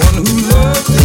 someone who loves